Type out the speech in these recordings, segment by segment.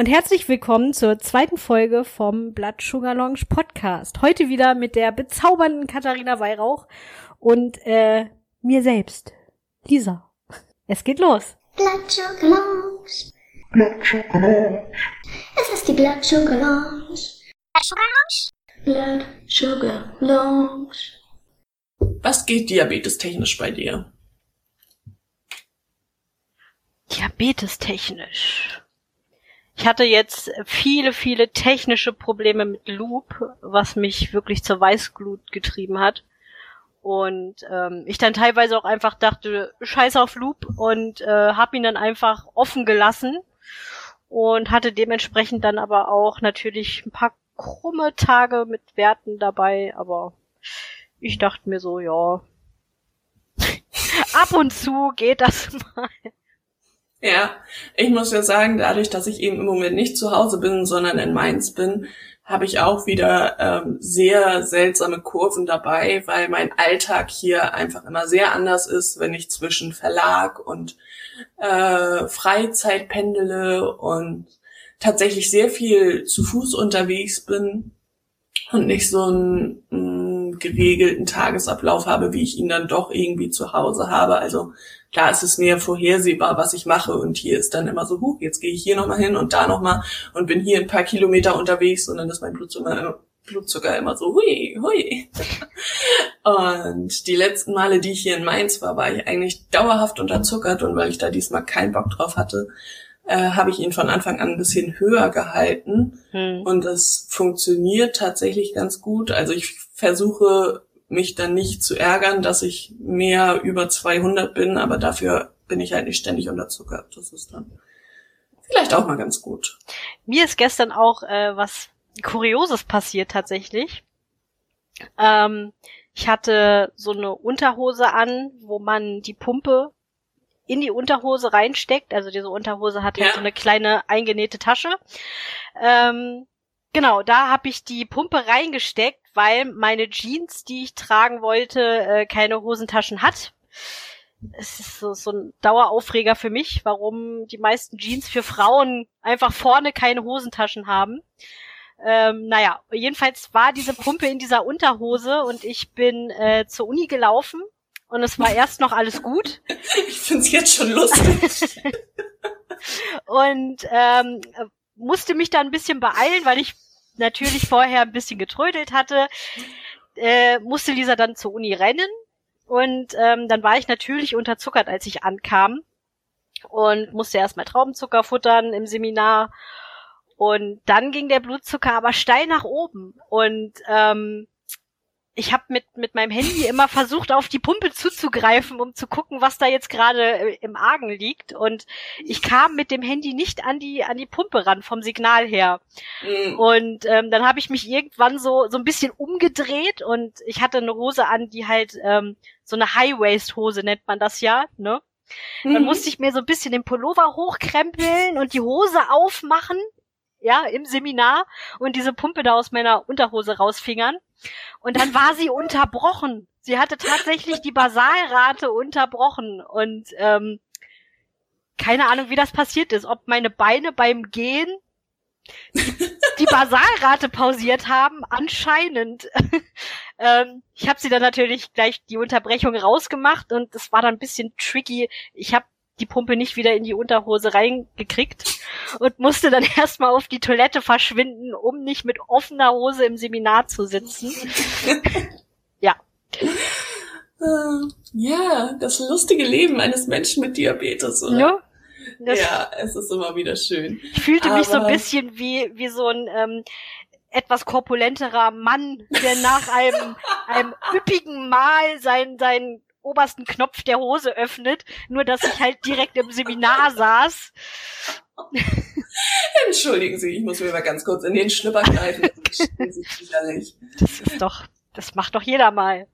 und herzlich willkommen zur zweiten Folge vom Blood Sugar Lounge Podcast. Heute wieder mit der bezaubernden Katharina Weihrauch und äh, mir selbst, Lisa. Es geht los. Blood Sugar Lounge. Blood Sugar Lounge. Es ist die Blood Sugar Lounge. Blood Sugar Lounge. Blood Sugar Lounge. Was geht diabetestechnisch bei dir? Diabetestechnisch. Ich hatte jetzt viele, viele technische Probleme mit Loop, was mich wirklich zur Weißglut getrieben hat. Und ähm, ich dann teilweise auch einfach dachte, scheiß auf Loop und äh, habe ihn dann einfach offen gelassen und hatte dementsprechend dann aber auch natürlich ein paar krumme Tage mit Werten dabei, aber ich dachte mir so, ja, ab und zu geht das mal. Ja, ich muss ja sagen, dadurch, dass ich eben im Moment nicht zu Hause bin, sondern in Mainz bin, habe ich auch wieder ähm, sehr seltsame Kurven dabei, weil mein Alltag hier einfach immer sehr anders ist, wenn ich zwischen Verlag und äh, Freizeit pendele und tatsächlich sehr viel zu Fuß unterwegs bin und nicht so einen mh, geregelten Tagesablauf habe, wie ich ihn dann doch irgendwie zu Hause habe. Also klar ist es mir vorhersehbar, was ich mache und hier ist dann immer so, huch, jetzt gehe ich hier nochmal hin und da nochmal und bin hier ein paar Kilometer unterwegs und dann ist mein Blutzucker, Blutzucker immer so, hui, hui. und die letzten Male, die ich hier in Mainz war, war ich eigentlich dauerhaft unterzuckert und weil ich da diesmal keinen Bock drauf hatte, äh, habe ich ihn von Anfang an ein bisschen höher gehalten hm. und das funktioniert tatsächlich ganz gut. Also ich versuche mich dann nicht zu ärgern, dass ich mehr über 200 bin, aber dafür bin ich halt nicht ständig unterzuckert. Das ist dann vielleicht auch mal ganz gut. Mir ist gestern auch äh, was Kurioses passiert tatsächlich. Ähm, ich hatte so eine Unterhose an, wo man die Pumpe in die Unterhose reinsteckt. Also diese Unterhose hat ja. halt so eine kleine eingenähte Tasche. Ähm, genau, da habe ich die Pumpe reingesteckt weil meine Jeans, die ich tragen wollte, äh, keine Hosentaschen hat. Es ist so, so ein Daueraufreger für mich, warum die meisten Jeans für Frauen einfach vorne keine Hosentaschen haben. Ähm, naja, jedenfalls war diese Pumpe in dieser Unterhose und ich bin äh, zur Uni gelaufen und es war erst noch alles gut. Ich find's jetzt schon lustig. und ähm, musste mich da ein bisschen beeilen, weil ich natürlich vorher ein bisschen getrödelt hatte, äh, musste Lisa dann zur Uni rennen. Und ähm, dann war ich natürlich unterzuckert, als ich ankam. Und musste erstmal Traubenzucker futtern im Seminar. Und dann ging der Blutzucker aber steil nach oben. Und ähm, ich habe mit, mit meinem Handy immer versucht, auf die Pumpe zuzugreifen, um zu gucken, was da jetzt gerade äh, im Argen liegt. Und ich kam mit dem Handy nicht an die, an die Pumpe ran, vom Signal her. Mhm. Und ähm, dann habe ich mich irgendwann so, so ein bisschen umgedreht und ich hatte eine Hose an, die halt ähm, so eine High-Waist-Hose nennt man das ja, ne? Dann mhm. musste ich mir so ein bisschen den Pullover hochkrempeln und die Hose aufmachen, ja, im Seminar und diese Pumpe da aus meiner Unterhose rausfingern. Und dann war sie unterbrochen. Sie hatte tatsächlich die Basalrate unterbrochen und ähm, keine Ahnung, wie das passiert ist. Ob meine Beine beim Gehen die Basalrate pausiert haben, anscheinend. ähm, ich habe sie dann natürlich gleich die Unterbrechung rausgemacht und es war dann ein bisschen tricky. Ich habe die Pumpe nicht wieder in die Unterhose reingekriegt und musste dann erstmal auf die Toilette verschwinden, um nicht mit offener Hose im Seminar zu sitzen. ja. Äh, ja, das lustige Leben eines Menschen mit Diabetes, oder? Ja. ja, es ist immer wieder schön. Ich fühlte Aber mich so ein bisschen wie, wie so ein ähm, etwas korpulenterer Mann, der nach einem, einem üppigen Mahl sein, sein obersten Knopf der Hose öffnet, nur dass ich halt direkt im Seminar saß. Entschuldigen Sie, ich muss mir mal ganz kurz in den Schlüpper greifen. Das ist doch, das macht doch jeder mal.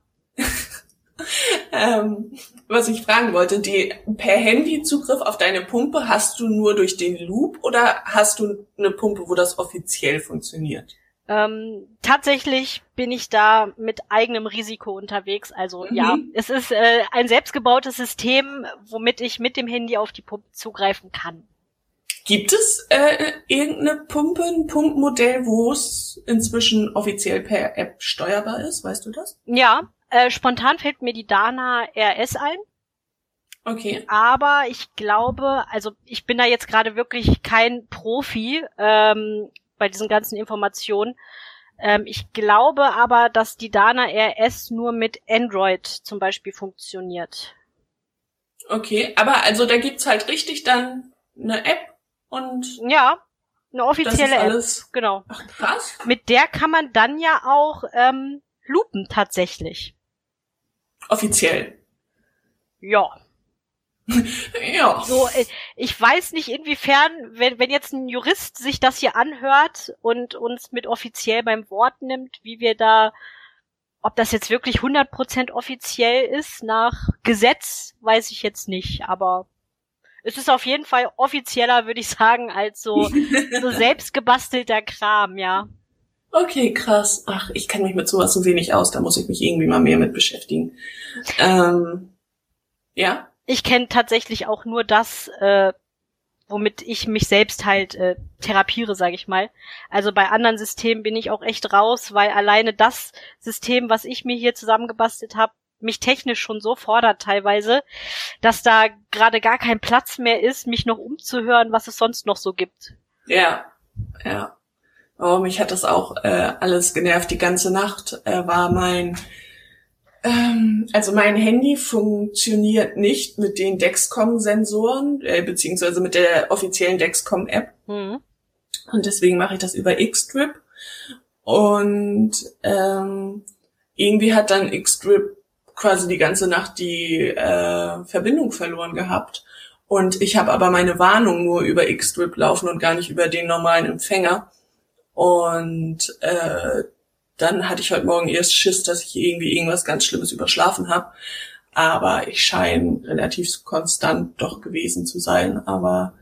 ähm, was ich fragen wollte, die per Handy Zugriff auf deine Pumpe hast du nur durch den Loop oder hast du eine Pumpe, wo das offiziell funktioniert? Ähm, tatsächlich bin ich da mit eigenem Risiko unterwegs. Also mhm. ja, es ist äh, ein selbstgebautes System, womit ich mit dem Handy auf die Pumpe zugreifen kann. Gibt es äh, irgendeine Pumpe, ein Pumpmodell, wo es inzwischen offiziell per App steuerbar ist? Weißt du das? Ja, äh, spontan fällt mir die Dana RS ein. Okay. Aber ich glaube, also ich bin da jetzt gerade wirklich kein Profi ähm, bei diesen ganzen Informationen. Ähm, ich glaube aber, dass die Dana RS nur mit Android zum Beispiel funktioniert. Okay, aber also da gibt's halt richtig dann eine App und ja, eine offizielle App. Genau. Ach, krass. Mit der kann man dann ja auch ähm, lupen tatsächlich. Offiziell. Ja. ja. So, äh, ich weiß nicht inwiefern, wenn, wenn jetzt ein Jurist sich das hier anhört und uns mit offiziell beim Wort nimmt, wie wir da, ob das jetzt wirklich 100% offiziell ist nach Gesetz, weiß ich jetzt nicht, aber es ist auf jeden Fall offizieller, würde ich sagen, als so, so selbstgebastelter Kram, ja. Okay, krass. Ach, ich kenne mich mit sowas so wenig aus, da muss ich mich irgendwie mal mehr mit beschäftigen. Ähm, ja? Ich kenne tatsächlich auch nur das, äh, womit ich mich selbst halt äh, therapiere, sage ich mal. Also bei anderen Systemen bin ich auch echt raus, weil alleine das System, was ich mir hier zusammengebastelt habe, mich technisch schon so fordert teilweise, dass da gerade gar kein Platz mehr ist, mich noch umzuhören, was es sonst noch so gibt. Ja, ja. Oh, mich hat das auch äh, alles genervt. Die ganze Nacht äh, war mein, ähm, also mein Handy funktioniert nicht mit den Dexcom-Sensoren, äh, beziehungsweise mit der offiziellen Dexcom-App. Mhm. Und deswegen mache ich das über Xtrip. Und ähm, irgendwie hat dann Xtrip quasi die ganze Nacht die äh, Verbindung verloren gehabt. Und ich habe aber meine Warnung nur über Xtrip laufen und gar nicht über den normalen Empfänger. Und äh, dann hatte ich heute Morgen erst Schiss, dass ich irgendwie irgendwas ganz Schlimmes überschlafen habe. Aber ich scheine relativ konstant doch gewesen zu sein. Aber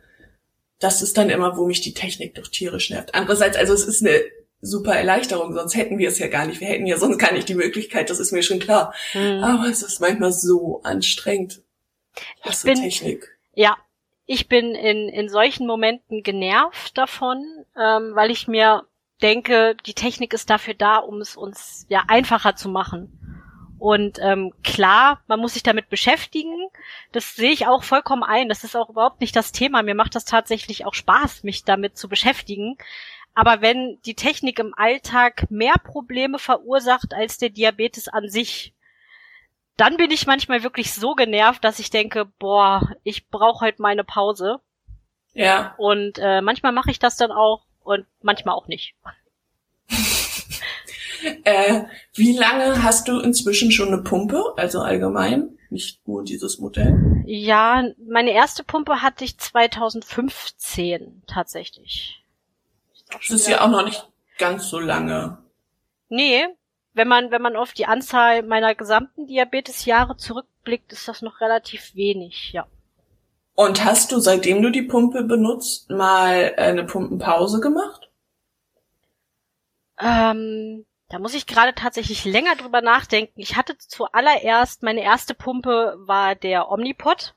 das ist dann immer, wo mich die Technik doch tierisch nervt. Andererseits, also es ist eine super Erleichterung, sonst hätten wir es ja gar nicht. Wir hätten ja sonst gar nicht die Möglichkeit, das ist mir schon klar. Mhm. Aber es ist manchmal so anstrengend. Ich bin, Technik. Ja, ich bin in, in solchen Momenten genervt davon, ähm, weil ich mir denke, die Technik ist dafür da, um es uns ja einfacher zu machen. Und ähm, klar, man muss sich damit beschäftigen. Das sehe ich auch vollkommen ein. Das ist auch überhaupt nicht das Thema. Mir macht das tatsächlich auch Spaß, mich damit zu beschäftigen. Aber wenn die Technik im Alltag mehr Probleme verursacht als der Diabetes an sich, dann bin ich manchmal wirklich so genervt, dass ich denke, boah, ich brauche heute meine Pause. Ja. Und äh, manchmal mache ich das dann auch und manchmal auch nicht. äh, wie lange hast du inzwischen schon eine Pumpe, also allgemein, nicht nur dieses Modell? Ja, meine erste Pumpe hatte ich 2015 tatsächlich. Das ist ja auch noch nicht ganz so lange. Nee, wenn man, wenn man auf die Anzahl meiner gesamten Diabetesjahre zurückblickt, ist das noch relativ wenig, ja. Und hast du, seitdem du die Pumpe benutzt, mal eine Pumpenpause gemacht? Ähm, da muss ich gerade tatsächlich länger drüber nachdenken. Ich hatte zuallererst, meine erste Pumpe war der Omnipod,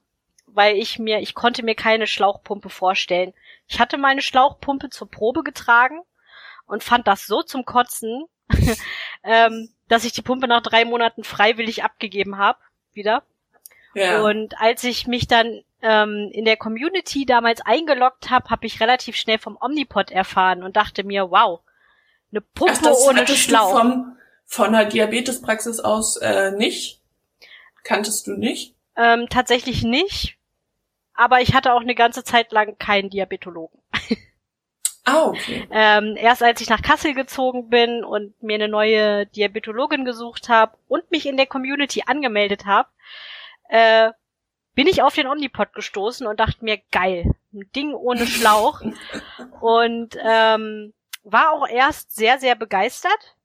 weil ich mir, ich konnte mir keine Schlauchpumpe vorstellen. Ich hatte meine Schlauchpumpe zur Probe getragen und fand das so zum Kotzen, ähm, dass ich die Pumpe nach drei Monaten freiwillig abgegeben habe, wieder. Ja. Und als ich mich dann ähm, in der Community damals eingeloggt habe, habe ich relativ schnell vom Omnipod erfahren und dachte mir, wow, eine Pumpe Ach, das ohne Schlauch. Du vom, von der Diabetespraxis aus äh, nicht? Kanntest du nicht? Ähm, tatsächlich nicht. Aber ich hatte auch eine ganze Zeit lang keinen Diabetologen. Ah, okay. Ähm, erst als ich nach Kassel gezogen bin und mir eine neue Diabetologin gesucht habe und mich in der Community angemeldet habe, äh, bin ich auf den Omnipod gestoßen und dachte mir, geil, ein Ding ohne Schlauch. und ähm, war auch erst sehr, sehr begeistert.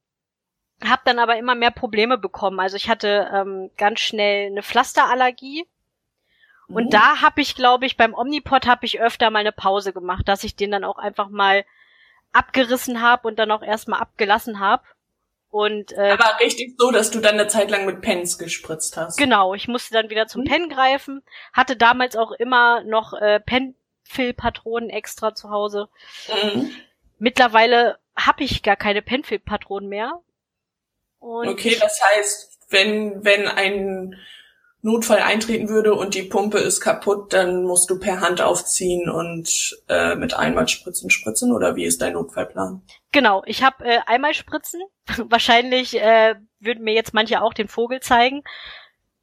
Hab dann aber immer mehr Probleme bekommen. Also ich hatte ähm, ganz schnell eine Pflasterallergie und mhm. da habe ich, glaube ich, beim Omnipod habe ich öfter mal eine Pause gemacht, dass ich den dann auch einfach mal abgerissen habe und dann auch erstmal abgelassen habe. Und äh, aber richtig so, dass du dann eine Zeit lang mit Pens gespritzt hast. Genau, ich musste dann wieder zum mhm. Pen greifen, hatte damals auch immer noch äh, Pen Penfill-Patronen extra zu Hause. Mhm. Mittlerweile habe ich gar keine Penfill-Patronen mehr. Und okay, das heißt, wenn, wenn ein Notfall eintreten würde und die Pumpe ist kaputt, dann musst du per Hand aufziehen und äh, mit Einmalspritzen spritzen oder wie ist dein Notfallplan? Genau, ich habe äh, Einmalspritzen. Wahrscheinlich äh, würden mir jetzt manche auch den Vogel zeigen.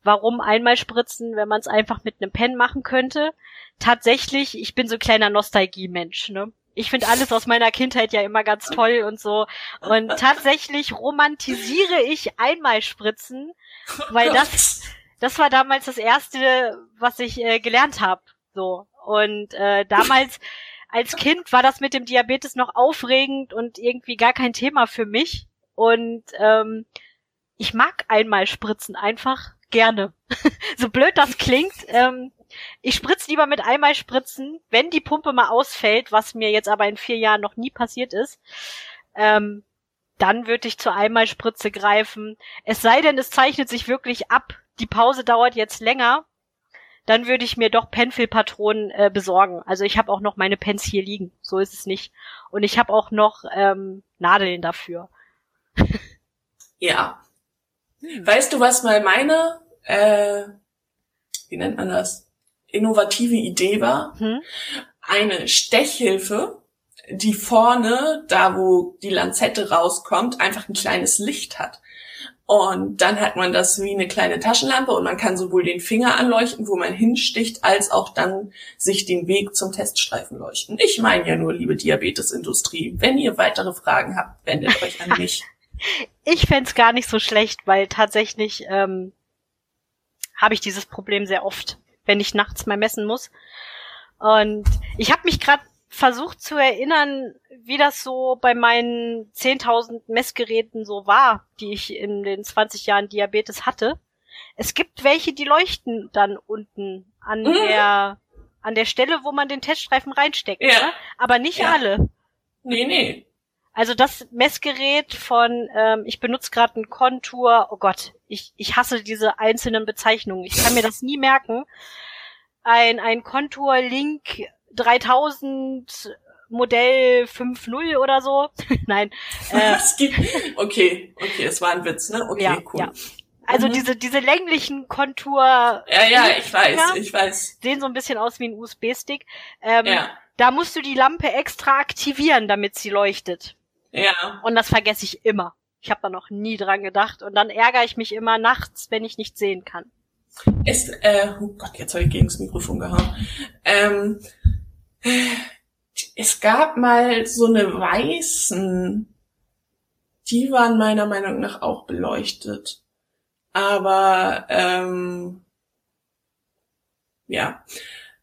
Warum Einmalspritzen, wenn man es einfach mit einem Pen machen könnte? Tatsächlich, ich bin so ein kleiner Nostalgie-Mensch. Ne? Ich finde alles aus meiner Kindheit ja immer ganz toll und so. Und tatsächlich romantisiere ich Einmalspritzen, weil das das war damals das erste, was ich äh, gelernt habe. So. Und äh, damals als Kind war das mit dem Diabetes noch aufregend und irgendwie gar kein Thema für mich. Und ähm, ich mag einmal spritzen einfach gerne. so blöd das klingt. Ähm, ich spritze lieber mit einmal spritzen, wenn die Pumpe mal ausfällt, was mir jetzt aber in vier Jahren noch nie passiert ist. Ähm, dann würde ich zur Einmalspritze greifen. Es sei denn, es zeichnet sich wirklich ab, die Pause dauert jetzt länger, dann würde ich mir doch Penfill-Patronen äh, besorgen. Also ich habe auch noch meine Pens hier liegen, so ist es nicht. Und ich habe auch noch ähm, Nadeln dafür. ja. Weißt du, was mal meine, äh, wie nennt man das, innovative Idee war? Hm? Eine Stechhilfe, die vorne, da wo die Lanzette rauskommt, einfach ein kleines Licht hat. Und dann hat man das wie eine kleine Taschenlampe und man kann sowohl den Finger anleuchten, wo man hinsticht, als auch dann sich den Weg zum Teststreifen leuchten. Ich meine ja nur, liebe Diabetesindustrie, wenn ihr weitere Fragen habt, wendet euch an mich. ich fände gar nicht so schlecht, weil tatsächlich ähm, habe ich dieses Problem sehr oft, wenn ich nachts mal messen muss. Und ich habe mich gerade versucht zu erinnern, wie das so bei meinen 10.000 Messgeräten so war, die ich in den 20 Jahren Diabetes hatte. Es gibt welche, die leuchten dann unten an mhm. der an der Stelle, wo man den Teststreifen reinsteckt, ja. ne? aber nicht ja. alle. Nee, nee. Also das Messgerät von, ähm, ich benutze gerade ein Kontur, oh Gott, ich, ich hasse diese einzelnen Bezeichnungen. Ich kann mir das nie merken. Ein, ein Kontur Link 3000 Modell 5.0 oder so. Nein. Äh, okay, okay, es war ein Witz, ne? Okay, ja, cool. Ja. Also mhm. diese, diese länglichen Kontur. Ja, ja, ich weiß, ich weiß. Sehen so ein bisschen aus wie ein USB-Stick. Ähm, ja. Da musst du die Lampe extra aktivieren, damit sie leuchtet. Ja. Und das vergesse ich immer. Ich habe da noch nie dran gedacht. Und dann ärgere ich mich immer nachts, wenn ich nicht sehen kann. Es, äh, oh Gott, jetzt habe ich gegen das Mikrofon gehauen. Ähm, es gab mal so eine weißen, die waren meiner Meinung nach auch beleuchtet. Aber ähm, ja,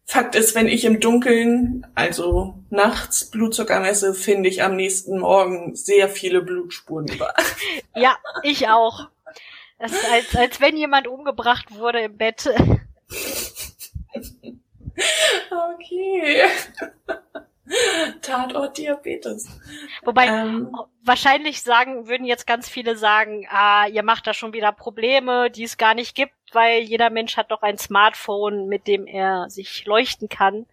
Fakt ist, wenn ich im Dunkeln, also nachts Blutzucker messe, finde ich am nächsten Morgen sehr viele Blutspuren über. Ja, ich auch. Das ist als, als wenn jemand umgebracht wurde im Bett. Okay. Tatort Diabetes. Wobei ähm, wahrscheinlich sagen würden jetzt ganz viele sagen, ah, ihr macht da schon wieder Probleme, die es gar nicht gibt, weil jeder Mensch hat doch ein Smartphone, mit dem er sich leuchten kann.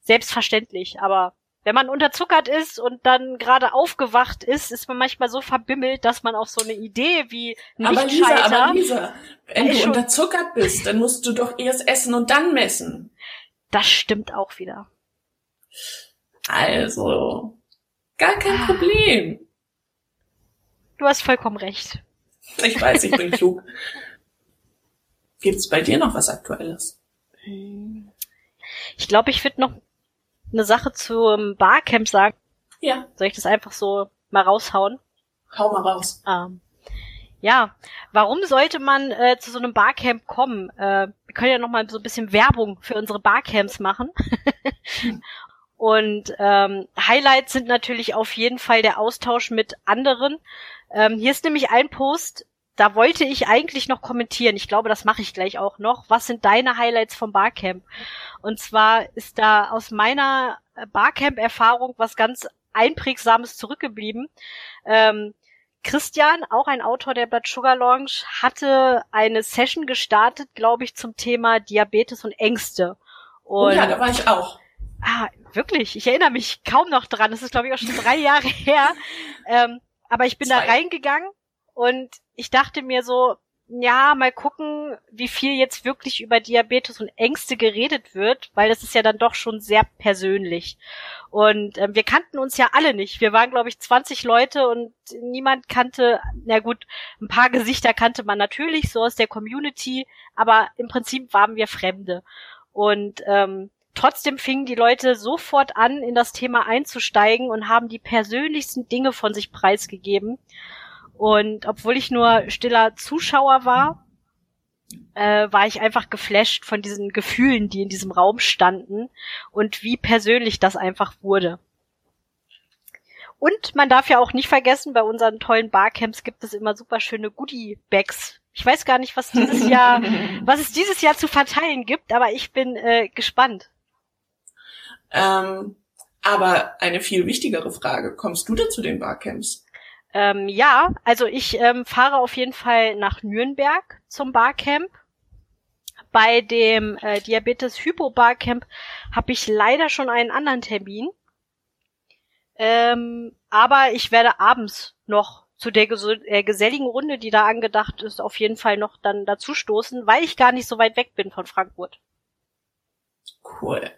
Selbstverständlich, aber wenn man unterzuckert ist und dann gerade aufgewacht ist, ist man manchmal so verbimmelt, dass man auf so eine Idee wie aber Lisa, aber Lisa, wenn du unterzuckert bist, dann musst du doch erst essen und dann messen. Das stimmt auch wieder. Also, gar kein Problem. Du hast vollkommen recht. Ich weiß, ich bin klug. Gibt's bei dir noch was Aktuelles? Ich glaube, ich würde noch eine Sache zum Barcamp sagen. Ja. Soll ich das einfach so mal raushauen? Hau mal raus. Ähm, ja, warum sollte man äh, zu so einem Barcamp kommen? Äh, wir können ja noch mal so ein bisschen Werbung für unsere Barcamps machen. Und ähm, Highlights sind natürlich auf jeden Fall der Austausch mit anderen. Ähm, hier ist nämlich ein Post, da wollte ich eigentlich noch kommentieren. Ich glaube, das mache ich gleich auch noch. Was sind deine Highlights vom Barcamp? Und zwar ist da aus meiner Barcamp-Erfahrung was ganz Einprägsames zurückgeblieben. Ähm, Christian, auch ein Autor der Blood Sugar Launch, hatte eine Session gestartet, glaube ich, zum Thema Diabetes und Ängste. Und oh ja, da war ich auch. Ah, wirklich? Ich erinnere mich kaum noch dran. Das ist, glaube ich, auch schon drei Jahre her. Ähm, aber ich bin Zwei. da reingegangen und ich dachte mir so, ja, mal gucken, wie viel jetzt wirklich über Diabetes und Ängste geredet wird, weil das ist ja dann doch schon sehr persönlich. Und ähm, wir kannten uns ja alle nicht. Wir waren, glaube ich, 20 Leute und niemand kannte, na gut, ein paar Gesichter kannte man natürlich, so aus der Community, aber im Prinzip waren wir Fremde. Und ähm, trotzdem fingen die Leute sofort an, in das Thema einzusteigen und haben die persönlichsten Dinge von sich preisgegeben. Und obwohl ich nur stiller Zuschauer war, äh, war ich einfach geflasht von diesen Gefühlen, die in diesem Raum standen und wie persönlich das einfach wurde. Und man darf ja auch nicht vergessen, bei unseren tollen Barcamps gibt es immer super schöne Goodie-Bags. Ich weiß gar nicht, was dieses Jahr, was es dieses Jahr zu verteilen gibt, aber ich bin äh, gespannt. Ähm, aber eine viel wichtigere Frage, kommst du da zu den Barcamps? Ähm, ja, also ich ähm, fahre auf jeden Fall nach Nürnberg zum Barcamp. Bei dem äh, Diabetes Hypo Barcamp habe ich leider schon einen anderen Termin. Ähm, aber ich werde abends noch zu der ges äh, geselligen Runde, die da angedacht ist, auf jeden Fall noch dann dazu stoßen, weil ich gar nicht so weit weg bin von Frankfurt. Cool.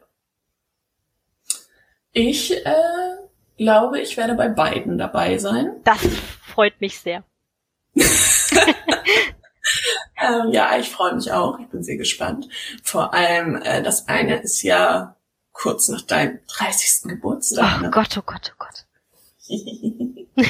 Ich äh, glaube, ich werde bei beiden dabei sein. Das freut mich sehr. ähm, ja, ich freue mich auch. Ich bin sehr gespannt. Vor allem, äh, das eine ist ja kurz nach deinem 30. Geburtstag. Oh ne? Gott, oh Gott, oh Gott.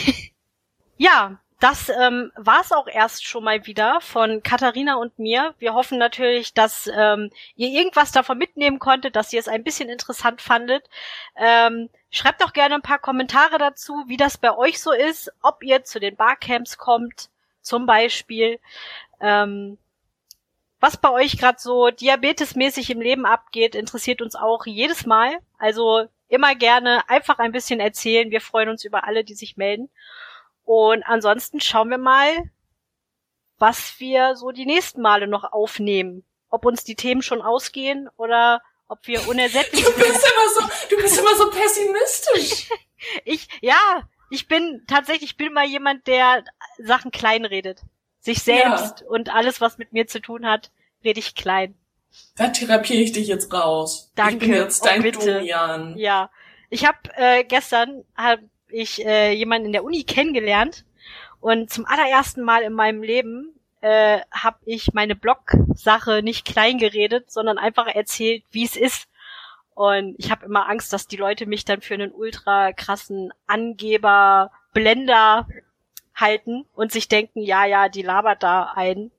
ja, das ähm, war es auch erst schon mal wieder von Katharina und mir. Wir hoffen natürlich, dass ähm, ihr irgendwas davon mitnehmen konntet, dass ihr es ein bisschen interessant fandet. Ähm, schreibt doch gerne ein paar Kommentare dazu, wie das bei euch so ist, ob ihr zu den Barcamps kommt, zum Beispiel. Ähm, was bei euch gerade so diabetesmäßig im Leben abgeht, interessiert uns auch jedes Mal. Also immer gerne einfach ein bisschen erzählen. Wir freuen uns über alle, die sich melden. Und ansonsten schauen wir mal, was wir so die nächsten Male noch aufnehmen. Ob uns die Themen schon ausgehen oder ob wir unersättlich sind. Du bist immer so, du bist immer so pessimistisch. ich, ja, ich bin tatsächlich, ich bin mal jemand, der Sachen kleinredet. Sich selbst ja. und alles, was mit mir zu tun hat, rede ich klein. Da therapiere ich dich jetzt raus. Danke. Ich bin jetzt dein oh, Domian. Ja. Ich habe äh, gestern hab ich äh, jemanden in der Uni kennengelernt und zum allerersten Mal in meinem Leben äh, habe ich meine Blog-Sache nicht klein geredet, sondern einfach erzählt, wie es ist. Und ich habe immer Angst, dass die Leute mich dann für einen ultra krassen Angeber, Blender halten und sich denken, ja, ja, die labert da ein.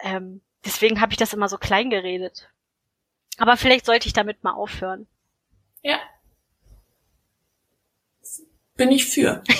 Ähm, deswegen habe ich das immer so klein geredet. Aber vielleicht sollte ich damit mal aufhören. Ja, bin ich für.